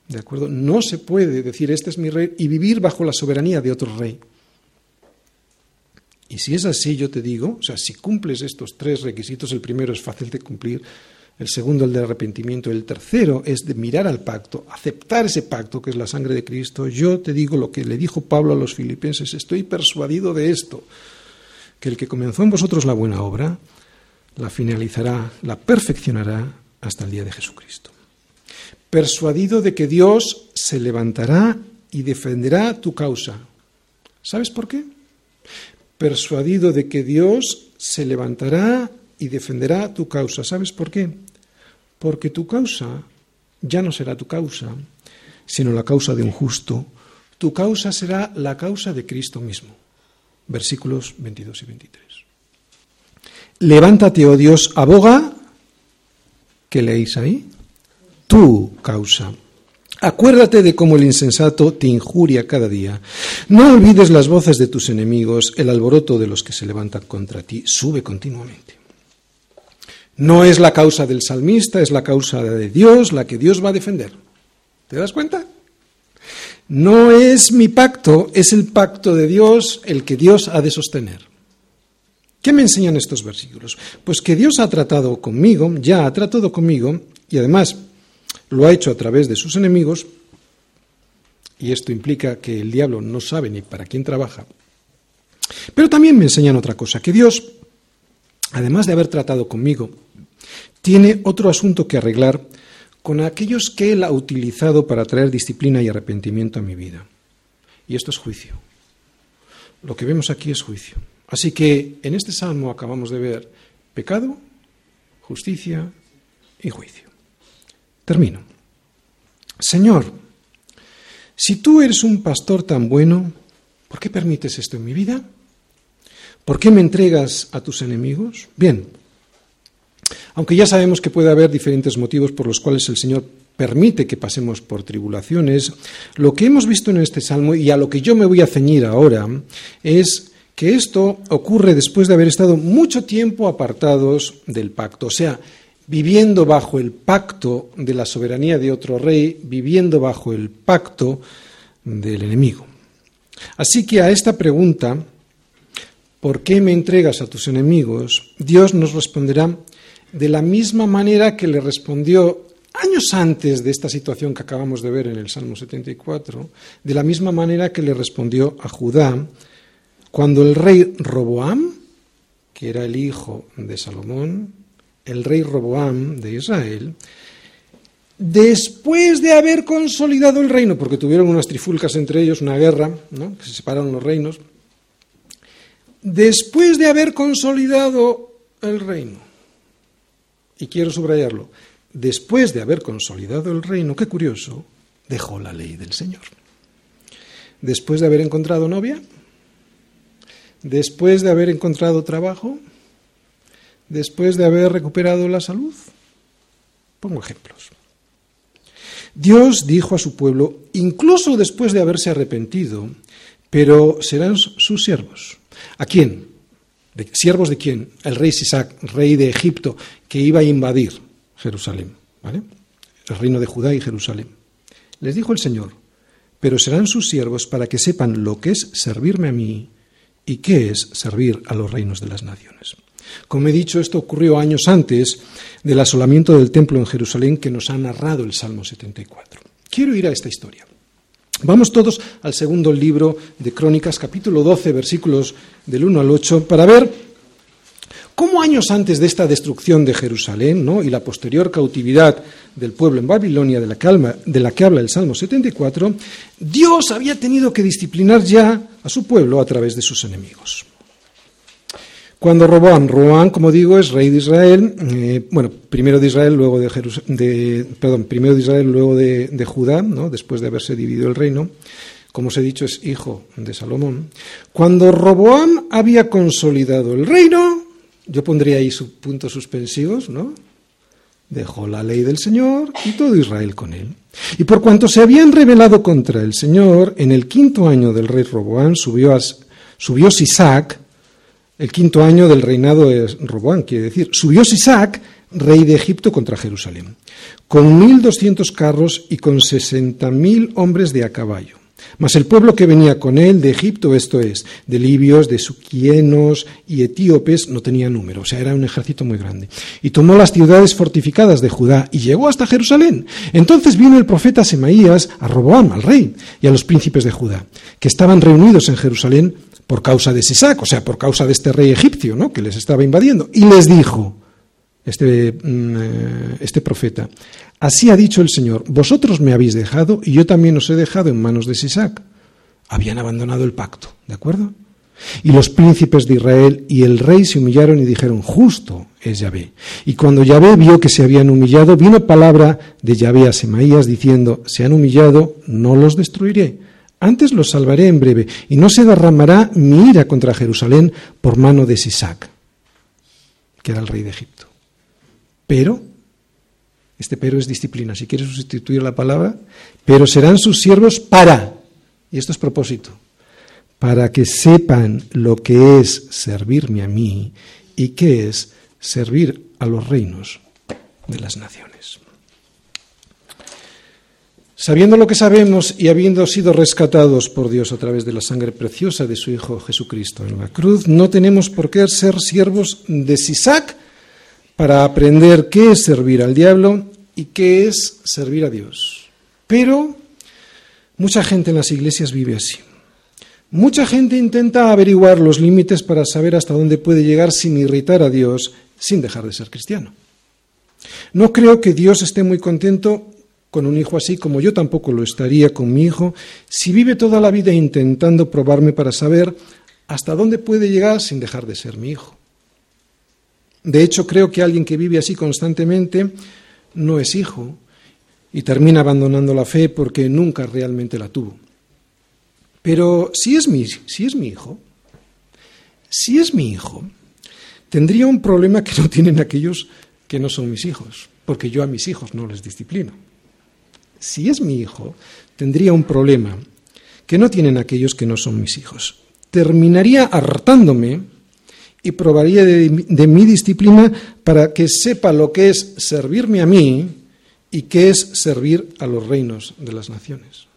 ¿De acuerdo? No se puede decir este es mi rey y vivir bajo la soberanía de otro rey. Y si es así, yo te digo, o sea, si cumples estos tres requisitos, el primero es fácil de cumplir, el segundo el de arrepentimiento, el tercero es de mirar al pacto, aceptar ese pacto que es la sangre de Cristo. Yo te digo lo que le dijo Pablo a los filipenses, estoy persuadido de esto, que el que comenzó en vosotros la buena obra, la finalizará, la perfeccionará hasta el día de Jesucristo. Persuadido de que Dios se levantará y defenderá tu causa. ¿Sabes por qué? persuadido de que Dios se levantará y defenderá tu causa. ¿Sabes por qué? Porque tu causa ya no será tu causa, sino la causa de un justo. Tu causa será la causa de Cristo mismo. Versículos 22 y 23. Levántate, oh Dios, aboga, ¿qué leéis ahí? Tu causa. Acuérdate de cómo el insensato te injuria cada día. No olvides las voces de tus enemigos, el alboroto de los que se levantan contra ti sube continuamente. No es la causa del salmista, es la causa de Dios la que Dios va a defender. ¿Te das cuenta? No es mi pacto, es el pacto de Dios el que Dios ha de sostener. ¿Qué me enseñan estos versículos? Pues que Dios ha tratado conmigo, ya ha tratado conmigo, y además lo ha hecho a través de sus enemigos, y esto implica que el diablo no sabe ni para quién trabaja. Pero también me enseñan otra cosa, que Dios, además de haber tratado conmigo, tiene otro asunto que arreglar con aquellos que Él ha utilizado para traer disciplina y arrepentimiento a mi vida. Y esto es juicio. Lo que vemos aquí es juicio. Así que en este salmo acabamos de ver pecado, justicia y juicio. Termino. Señor, si tú eres un pastor tan bueno, ¿por qué permites esto en mi vida? ¿Por qué me entregas a tus enemigos? Bien, aunque ya sabemos que puede haber diferentes motivos por los cuales el Señor permite que pasemos por tribulaciones, lo que hemos visto en este salmo y a lo que yo me voy a ceñir ahora es que esto ocurre después de haber estado mucho tiempo apartados del pacto. O sea, viviendo bajo el pacto de la soberanía de otro rey, viviendo bajo el pacto del enemigo. Así que a esta pregunta, ¿por qué me entregas a tus enemigos? Dios nos responderá de la misma manera que le respondió años antes de esta situación que acabamos de ver en el Salmo 74, de la misma manera que le respondió a Judá cuando el rey Roboam, que era el hijo de Salomón, el rey Roboam de Israel, después de haber consolidado el reino, porque tuvieron unas trifulcas entre ellos, una guerra, ¿no? que se separaron los reinos, después de haber consolidado el reino, y quiero subrayarlo, después de haber consolidado el reino, qué curioso, dejó la ley del Señor. Después de haber encontrado novia, después de haber encontrado trabajo, después de haber recuperado la salud? Pongo ejemplos. Dios dijo a su pueblo, incluso después de haberse arrepentido, pero serán sus siervos. ¿A quién? ¿De, ¿Siervos de quién? El rey Sisac, rey de Egipto, que iba a invadir Jerusalén, ¿vale? El reino de Judá y Jerusalén. Les dijo el Señor, pero serán sus siervos para que sepan lo que es servirme a mí y qué es servir a los reinos de las naciones. Como he dicho, esto ocurrió años antes del asolamiento del templo en Jerusalén que nos ha narrado el Salmo 74. Quiero ir a esta historia. Vamos todos al segundo libro de Crónicas, capítulo 12, versículos del 1 al 8, para ver cómo años antes de esta destrucción de Jerusalén y la posterior cautividad del pueblo en Babilonia, de la, que de la que habla el Salmo 74, Dios había tenido que disciplinar ya a su pueblo a través de sus enemigos. Cuando Roboam, Roboam, como digo, es rey de Israel, eh, bueno, primero de Israel, luego de, de perdón, primero de Israel, luego de, de Judá, ¿no? después de haberse dividido el reino, como os he dicho, es hijo de Salomón. Cuando Roboam había consolidado el reino, yo pondría ahí sus puntos suspensivos, ¿no? Dejó la ley del Señor y todo Israel con él. Y por cuanto se habían rebelado contra el Señor, en el quinto año del rey Roboam subió, subió Sisac, el quinto año del reinado de Roboam, quiere decir, subió Sisac, rey de Egipto, contra Jerusalén, con mil doscientos carros y con sesenta mil hombres de a caballo. Mas el pueblo que venía con él de Egipto, esto es, de libios, de suquienos y etíopes, no tenía número, o sea, era un ejército muy grande. Y tomó las ciudades fortificadas de Judá y llegó hasta Jerusalén. Entonces vino el profeta Semaías a Roboam, al rey, y a los príncipes de Judá, que estaban reunidos en Jerusalén por causa de Sisac, o sea, por causa de este rey egipcio, ¿no? que les estaba invadiendo, y les dijo, este, mm, eh, este profeta, Así ha dicho el Señor, vosotros me habéis dejado y yo también os he dejado en manos de Sisac. Habían abandonado el pacto, ¿de acuerdo? Y los príncipes de Israel y el rey se humillaron y dijeron, justo es Yahvé. Y cuando Yahvé vio que se habían humillado, vino palabra de Yahvé a Semaías diciendo, se han humillado, no los destruiré. Antes los salvaré en breve, y no se derramará mi ira contra Jerusalén por mano de Sisac, que era el rey de Egipto. Pero este pero es disciplina. Si quieres sustituir la palabra, pero serán sus siervos para, y esto es propósito, para que sepan lo que es servirme a mí y qué es servir a los reinos de las naciones. Sabiendo lo que sabemos y habiendo sido rescatados por Dios a través de la sangre preciosa de su Hijo Jesucristo en la cruz, no tenemos por qué ser siervos de Sisac, para aprender qué es servir al diablo y qué es servir a Dios. Pero mucha gente en las iglesias vive así. Mucha gente intenta averiguar los límites para saber hasta dónde puede llegar sin irritar a Dios, sin dejar de ser cristiano. No creo que Dios esté muy contento con un hijo así, como yo tampoco lo estaría con mi hijo, si vive toda la vida intentando probarme para saber hasta dónde puede llegar sin dejar de ser mi hijo. De hecho, creo que alguien que vive así constantemente no es hijo y termina abandonando la fe porque nunca realmente la tuvo. Pero si es mi, si es mi hijo, si es mi hijo, tendría un problema que no tienen aquellos que no son mis hijos, porque yo a mis hijos no les disciplino. Si es mi hijo, tendría un problema que no tienen aquellos que no son mis hijos. Terminaría hartándome y probaría de, mi disciplina para que sepa lo que es servirme a mí y qué es servir a los reinos de las naciones.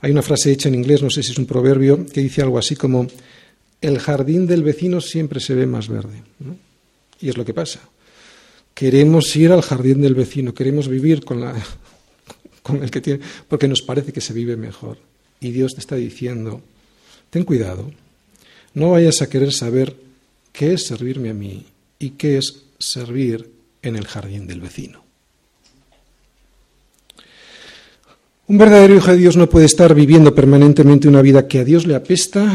Hay una frase hecha en inglés, no sé si es un proverbio, que dice algo así como, el jardín del vecino siempre se ve más verde. Y es lo que pasa. Queremos ir al jardín del vecino, queremos vivir con, la, *laughs* con el que tiene, porque nos parece que se vive mejor. Y Dios te está diciendo, ten cuidado, no vayas a querer saber qué es servirme a mí y qué es servir en el jardín del vecino. Un verdadero hijo de Dios no puede estar viviendo permanentemente una vida que a Dios le apesta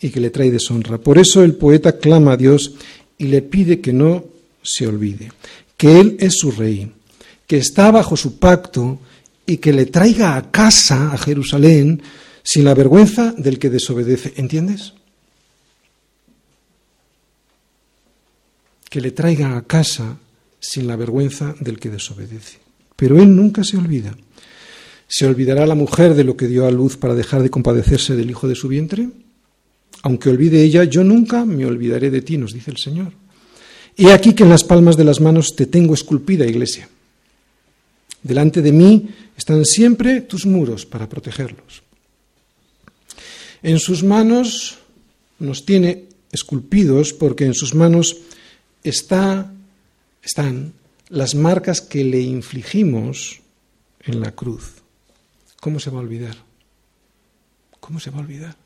y que le trae deshonra. Por eso el poeta clama a Dios y le pide que no se olvide, que Él es su rey, que está bajo su pacto y que le traiga a casa, a Jerusalén, sin la vergüenza del que desobedece. ¿Entiendes? Que le traiga a casa sin la vergüenza del que desobedece. Pero él nunca se olvida. ¿Se olvidará la mujer de lo que dio a luz para dejar de compadecerse del hijo de su vientre? Aunque olvide ella, yo nunca me olvidaré de ti, nos dice el Señor. He aquí que en las palmas de las manos te tengo esculpida, iglesia. Delante de mí están siempre tus muros para protegerlos. En sus manos nos tiene esculpidos porque en sus manos está, están las marcas que le infligimos en la cruz. ¿Cómo se va a olvidar? ¿Cómo se va a olvidar?